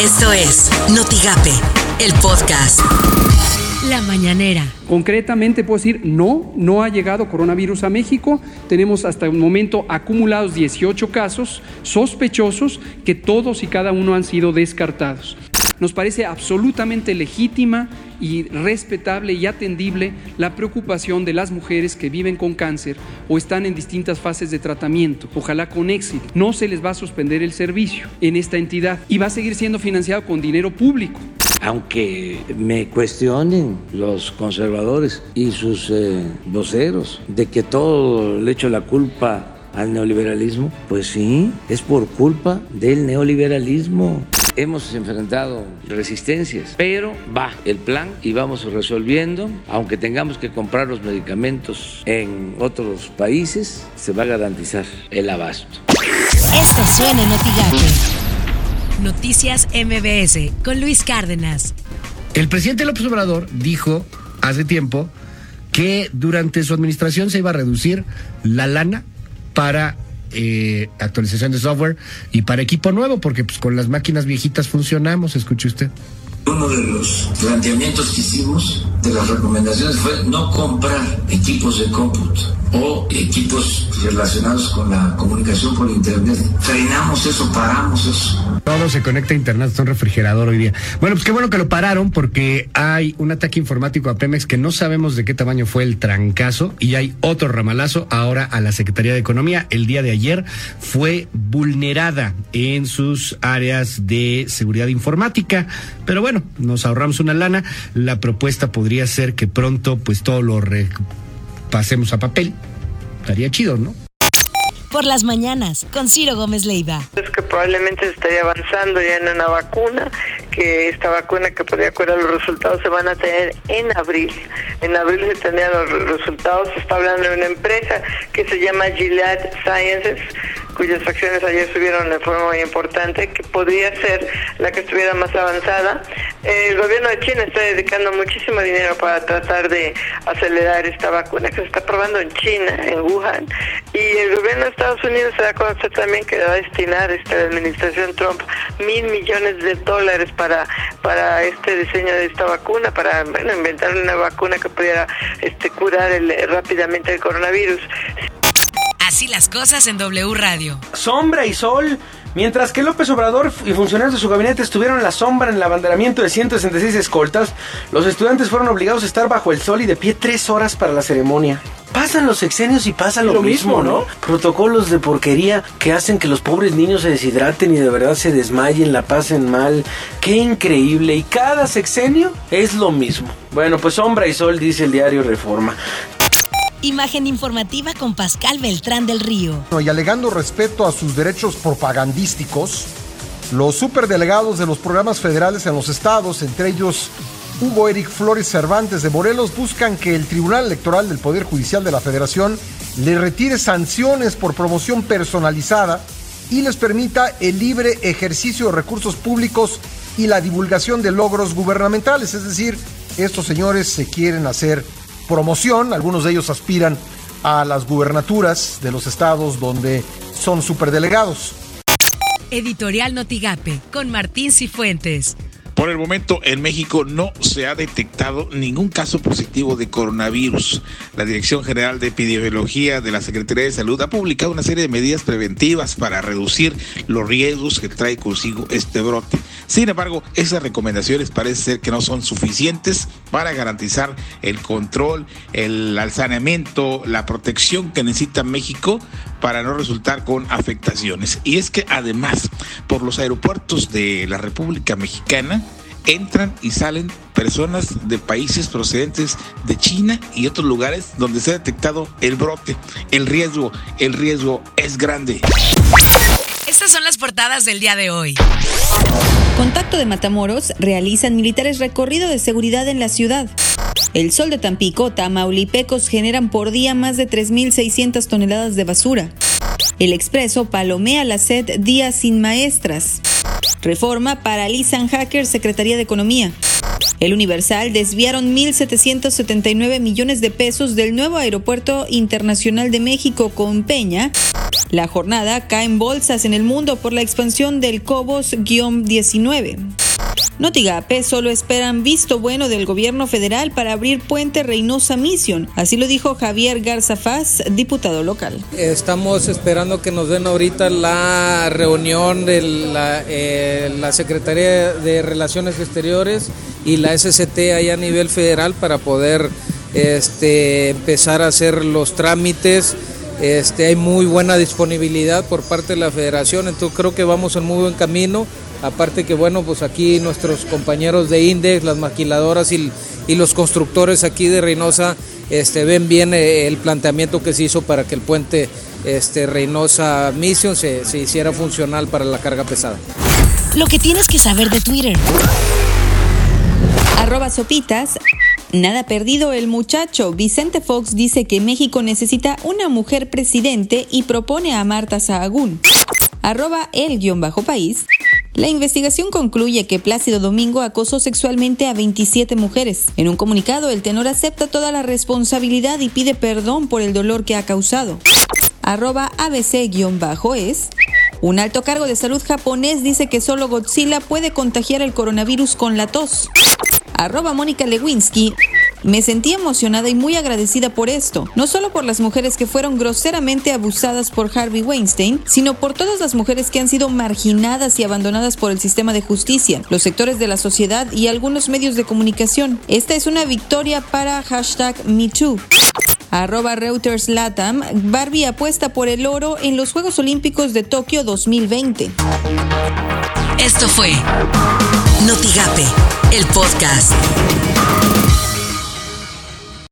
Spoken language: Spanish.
Esto es Notigape, el podcast. La mañanera. Concretamente puedo decir, no, no ha llegado coronavirus a México. Tenemos hasta el momento acumulados 18 casos sospechosos que todos y cada uno han sido descartados. Nos parece absolutamente legítima y respetable y atendible la preocupación de las mujeres que viven con cáncer o están en distintas fases de tratamiento, ojalá con éxito. No se les va a suspender el servicio en esta entidad y va a seguir siendo financiado con dinero público. Aunque me cuestionen los conservadores y sus eh, voceros de que todo le echo la culpa al neoliberalismo, pues sí, es por culpa del neoliberalismo. Hemos enfrentado resistencias, pero va el plan y vamos resolviendo. Aunque tengamos que comprar los medicamentos en otros países, se va a garantizar el abasto. Esto suena en Noticias MBS con Luis Cárdenas. El presidente López Obrador dijo hace tiempo que durante su administración se iba a reducir la lana para eh, actualización de software y para equipo nuevo, porque pues con las máquinas viejitas funcionamos, escuche usted. Uno de los planteamientos que hicimos de las recomendaciones fue no comprar equipos de cómputo o equipos relacionados con la comunicación por Internet. Frenamos eso, paramos eso. Todo se conecta a Internet, es un refrigerador hoy día. Bueno, pues qué bueno que lo pararon porque hay un ataque informático a Pemex que no sabemos de qué tamaño fue el trancazo y hay otro ramalazo ahora a la Secretaría de Economía. El día de ayer fue vulnerada en sus áreas de seguridad informática. Pero bueno, nos ahorramos una lana. La propuesta podría ser que pronto pues todo lo pasemos a papel. Estaría chido, ¿no? Por las mañanas, con Ciro Gómez Leiva. Es que probablemente se estaría avanzando ya en una vacuna, que esta vacuna que podría curar los resultados se van a tener en abril. En abril se tendrían los resultados, se está hablando de una empresa que se llama Gilead Sciences, cuyas acciones ayer subieron de forma muy importante, que podría ser la que estuviera más avanzada. El gobierno de China está dedicando muchísimo dinero para tratar de acelerar esta vacuna que se está probando en China, en Wuhan, y el gobierno de Estados Unidos se da a conocer también que va a destinar esta administración Trump mil millones de dólares para para este diseño de esta vacuna, para inventar una vacuna que pudiera este, curar rápidamente el coronavirus. Así las cosas en W Radio. Sombra y sol. Mientras que López Obrador y funcionarios de su gabinete estuvieron en la sombra en el abanderamiento de 166 escoltas, los estudiantes fueron obligados a estar bajo el sol y de pie tres horas para la ceremonia. Pasan los sexenios y pasa lo, mismo, ¿no? Protocolos de porquería que hacen que los pobres niños se deshidraten y de verdad se desmayen, la pasen mal. Qué increíble. Y cada sexenio es lo mismo. Bueno, pues sombra y sol, dice el diario Reforma. Imagen informativa con Pascal Beltrán del Río. Y alegando respeto a sus derechos propagandísticos, los superdelegados de los programas federales en los estados, entre ellos Hugo Eric Flores Cervantes de Morelos, buscan que el Tribunal Electoral del Poder Judicial de la Federación le retire sanciones por promoción personalizada y les permita el libre ejercicio de recursos públicos y la divulgación de logros gubernamentales. Es decir, estos señores se quieren hacer promoción, algunos de ellos aspiran a las gubernaturas de los estados donde son superdelegados. Editorial Notigape con Martín Cifuentes. Por el momento, en México no se ha detectado ningún caso positivo de coronavirus. La Dirección General de Epidemiología de la Secretaría de Salud ha publicado una serie de medidas preventivas para reducir los riesgos que trae consigo este brote. Sin embargo, esas recomendaciones parece ser que no son suficientes para garantizar el control, el saneamiento, la protección que necesita México para no resultar con afectaciones. Y es que además, por los aeropuertos de la República Mexicana, entran y salen personas de países procedentes de China y otros lugares donde se ha detectado el brote. El riesgo, el riesgo es grande. Estas son las portadas del día de hoy. Contacto de Matamoros realizan militares recorrido de seguridad en la ciudad. El Sol de Tampico, Tamaulipecos generan por día más de 3.600 toneladas de basura. El Expreso palomea la sed día sin maestras. Reforma paralizan hackers Secretaría de Economía. El Universal desviaron 1.779 millones de pesos del nuevo Aeropuerto Internacional de México con Peña La jornada cae en bolsas en el mundo por la expansión del Cobos-19. Notigape solo esperan visto bueno del gobierno federal para abrir Puente Reynosa Mission. Así lo dijo Javier Garzafaz, diputado local. Estamos esperando que nos den ahorita la reunión de la, eh, Secretaría de Relaciones Exteriores y la SCT allá a nivel federal para poder este, empezar a hacer los trámites. Este, hay muy buena disponibilidad por parte de la federación, entonces creo que vamos en muy buen camino. Aparte que bueno, pues aquí nuestros compañeros de Index, las maquiladoras y, los constructores aquí de Reynosa este, ven bien eh, el planteamiento que se hizo para que el puente este, Reynosa Mission se, se hiciera funcional para la carga pesada. Lo que tienes que saber de Twitter. Arroba sopitas. Nada perdido el muchacho. Vicente Fox dice que México necesita una mujer presidente y propone a Marta Sahagún. Arroba el-país. La investigación concluye que Plácido Domingo acosó sexualmente a 27 mujeres. En un comunicado, el tenor acepta toda la responsabilidad y pide perdón por el dolor que ha causado. Arroba ABC-es. Un alto cargo de salud japonés dice que solo Godzilla puede contagiar el coronavirus con la tos. Arroba Mónica Lewinsky. Me sentí emocionada y muy agradecida por esto, no solo por las mujeres que fueron groseramente abusadas por Harvey Weinstein, sino por todas las mujeres que han sido marginadas y abandonadas por el sistema de justicia, los sectores de la sociedad y algunos medios de comunicación. Esta es una victoria para hashtag MeToo. Arroba Reuters Latam, Barbie apuesta por el oro en los Juegos Olímpicos de Tokio 2020. Esto fue Notigape, el podcast.